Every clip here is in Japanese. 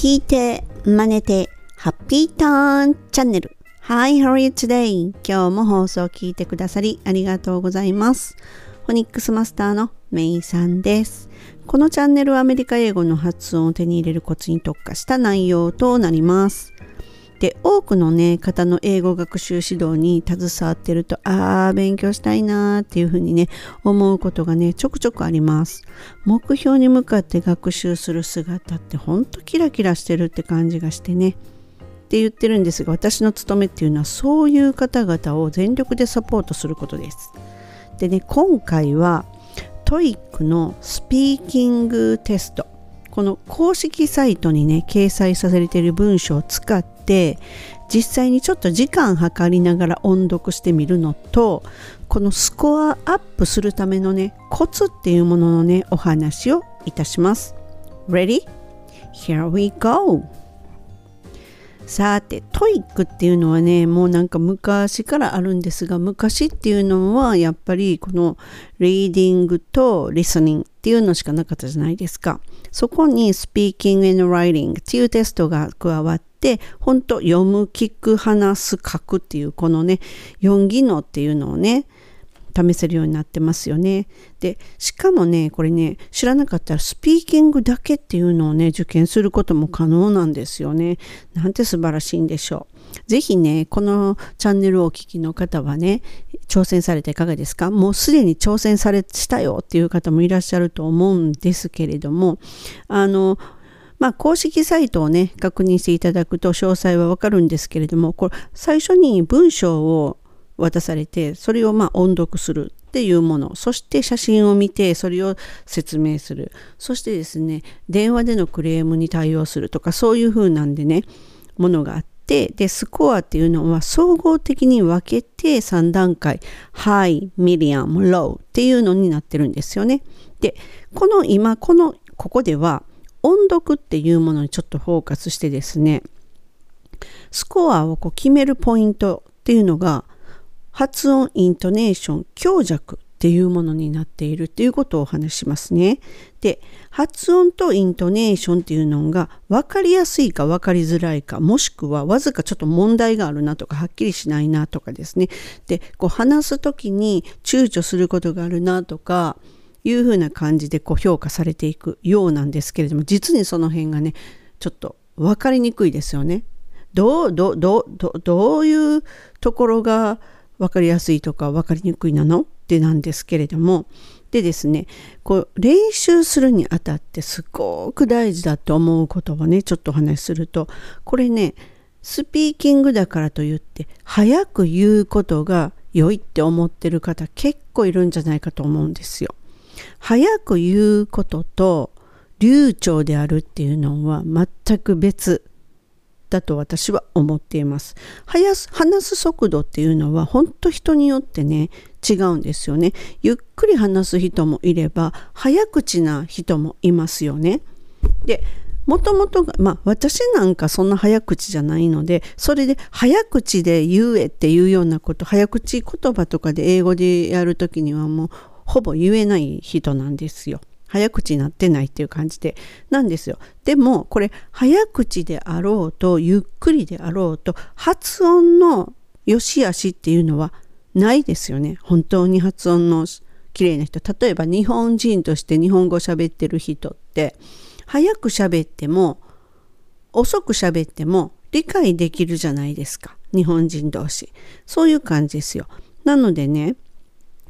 聞いて、真似て、ハッピーターンチャンネル。Hi, how are you today? 今日も放送を聞いてくださりありがとうございます。フォニックスマスターのメイさんです。このチャンネルはアメリカ英語の発音を手に入れるコツに特化した内容となります。で多くのね方の英語学習指導に携わってるとああ勉強したいなーっていうふうにね思うことがねちょくちょくあります。目標に向かって学習する姿ってほんとキラキラしてるって感じがしてね。って言ってるんですが私の務めっていうのはそういう方々を全力でサポートすることです。でね今回は TOEIC のスピーキングテスト。この公式サイトにね掲載されている文章を使って実際にちょっと時間計りながら音読してみるのとこのスコアアップするためのねコツっていうもののねお話をいたします Ready? Here we go! さて TOEIC っていうのはねもうなんか昔からあるんですが昔っていうのはやっぱりこのリーディングとリスニングっていうのしかなかったじゃないですか。そこにスピーキング and writing っていうテストが加わって本当読む聞く話す書くっていうこのね4技能っていうのをね試せるようになってますよね。で、しかもね、これね、知らなかったらスピーキングだけっていうのをね、受験することも可能なんですよね。なんて素晴らしいんでしょう。ぜひね、このチャンネルをお聞きの方はね、挑戦されていかがですか？もうすでに挑戦されしたよっていう方もいらっしゃると思うんですけれども、あの、まあ、公式サイトをね、確認していただくと詳細はわかるんですけれども、これ、最初に文章を渡されてそれをま音読するっていうもの。そして写真を見てそれを説明する。そしてですね電話でのクレームに対応するとかそういう風なんでねものがあってでスコアっていうのは総合的に分けて3段階 High, Medium, Low っていうのになってるんですよね。でこの今このここでは音読っていうものにちょっとフォーカスしてですねスコアをこう決めるポイントっていうのが発音、イントネーション、強弱っていうものになっているっていうことをお話しますね。で、発音とイントネーションっていうのが分かりやすいか分かりづらいか、もしくはわずかちょっと問題があるなとか、はっきりしないなとかですね。で、こう話す時に躊躇することがあるなとか、いうふうな感じでこう評価されていくようなんですけれども、実にその辺がね、ちょっと分かりにくいですよね。どう、どう、どう、どういうところが、分かりやすいとか分かりにくいなの？ってなんですけれども。でですねこう練習するにあたってすごく大事だと思うことをねちょっとお話しするとこれねスピーキングだからといって早く言うことが良いって思ってる方結構いるんじゃないかと思うんですよ。早く言うことと流暢であるっていうのは全く別。だと私は思っています。話す速度っていうのは本当人によってね違うんですよね。ゆっくり話す人もいれば早口な人もいますよね。でもともとが、まあ私なんかそんな早口じゃないので、それで早口で言えっていうようなこと、早口言葉とかで英語でやるときにはもうほぼ言えない人なんですよ。早口になってないっていう感じでなんですよ。でもこれ早口であろうとゆっくりであろうと発音の良し悪しっていうのはないですよね。本当に発音の綺麗な人。例えば日本人として日本語喋ってる人って早く喋っても遅く喋っても理解できるじゃないですか。日本人同士。そういう感じですよ。なのでね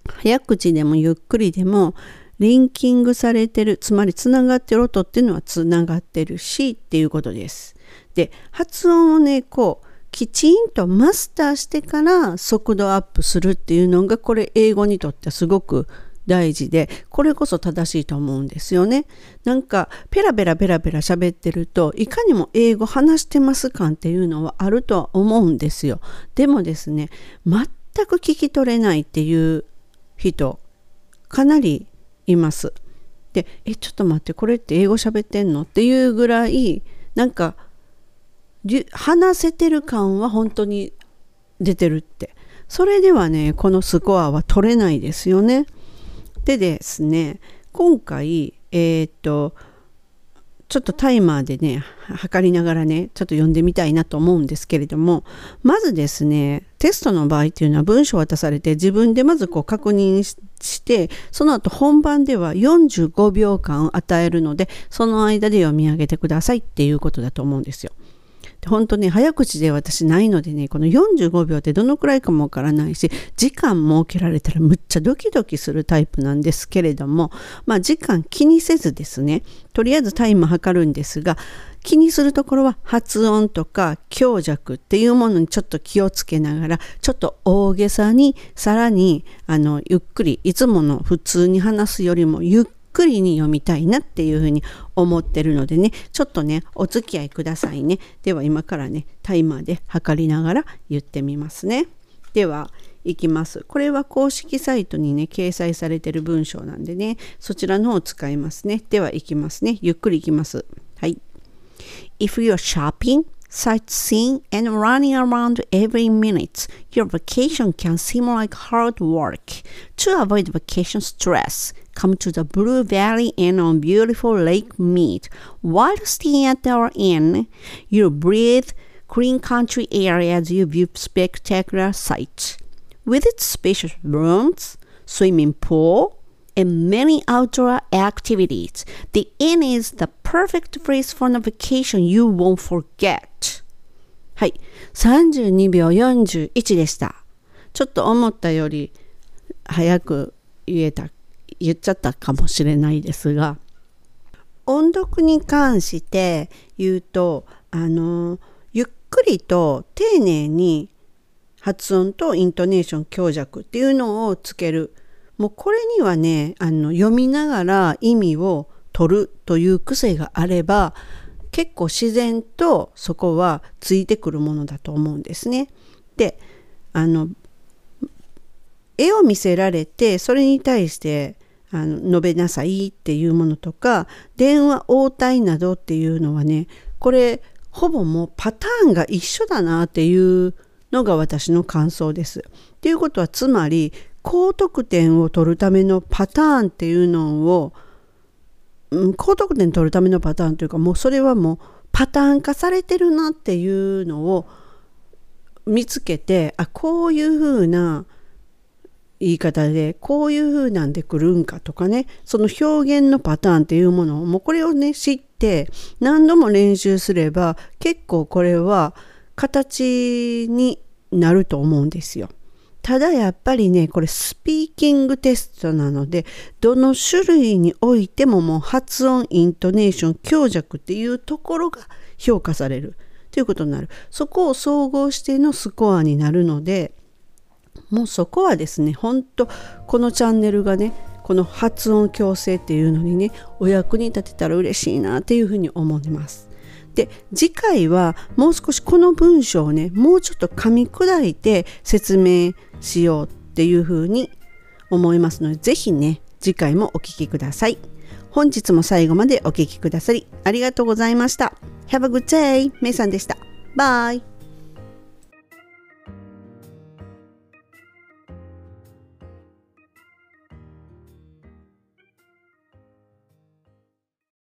早口でもゆっくりでもリンキングされてるつまりつながってる音っていうのはつながってるしっていうことです。で発音をねこうきちんとマスターしてから速度アップするっていうのがこれ英語にとってすごく大事でこれこそ正しいと思うんですよね。なんかペラペラペラペラ喋ってるといかにも英語話してます感っていうのはあるとは思うんですよ。でもですね全く聞き取れないっていう人かなりいます。でえちょっと待ってこれって英語喋ってんの？っていうぐらいなんか話せてる感は本当に出てるってそれではねこのスコアは取れないですよね。でですね今回えっ、とちょっとタイマーでね測りながらねちょっと読んでみたいなと思うんですけれどもまずですねテストの場合っていうのは文章を渡されて自分でまずこう確認してその後本番では45秒間与えるのでその間で読み上げてくださいっていうことだと思うんですよ。本当ね早口で私ないのでねこの45秒ってどのくらいかもわからないし時間設けられたらむっちゃドキドキするタイプなんですけれどもまあ時間気にせずですねとりあえずタイム測るんですが気にするところは発音とか強弱っていうものにちょっと気をつけながらちょっと大げさにさらにあのゆっくりいつもの普通に話すよりもゆっくりに読みたいなっていうふうに思ってるのでねちょっとねお付き合いくださいね。では今からねタイマーで測りながら言ってみますね。ではいきます。これは公式サイトにね掲載されてる文章なんでねそちらの方を使いますね。ではいきますね。ゆっくりいきます。はい。If you're shopping sightseeing and running around every minute. Your vacation can seem like hard work. To avoid vacation stress, come to the Blue Valley Inn on beautiful Lake Mead. While staying at our inn, you breathe green country air as you view spectacular sights. With its spacious rooms, swimming pool, and many outdoor activities, the inn is the perfect place for a vacation you won't forget. はい。32秒41でした。ちょっと思ったより早く言えた、言っちゃったかもしれないですが、音読に関して言うと、あの、ゆっくりと丁寧に発音とイントネーション強弱っていうのをつける。もうこれにはね、あの読みながら意味を取るという癖があれば、結構自然とそこはついてくるものだと思うんですね。で、あの、絵を見せられて、それに対してあの述べなさいっていうものとか、電話応対などっていうのはね、これほぼもうパターンが一緒だなっていうのが私の感想です。っていうことはつまり高得点を取るためのパターンっていうのを、うん、高得点取るためのパターンというかもうそれはもうパターン化されてるなっていうのを見つけてあこういうふうな言い方でこういうふうなんでくるんかとかねその表現のパターンっていうものをもうこれをね知って何度も練習すれば結構これは形になると思うんですよ。ただやっぱりねこれスピーキングテストなのでどの種類においてももう発音イントネーション強弱っていうところが評価されるということになるそこを総合してのスコアになるのでもうそこはですねほんとこのチャンネルがねこの発音矯正っていうのにねお役に立てたら嬉しいなっていうふうに思います。で次回はもう少しこの文章をねもうちょっと噛み砕いて説明しようっていうふうに思いますので是非ね次回もお聴きください本日も最後までお聴きくださりありがとうございました Have a good day! めいさんでした。バイ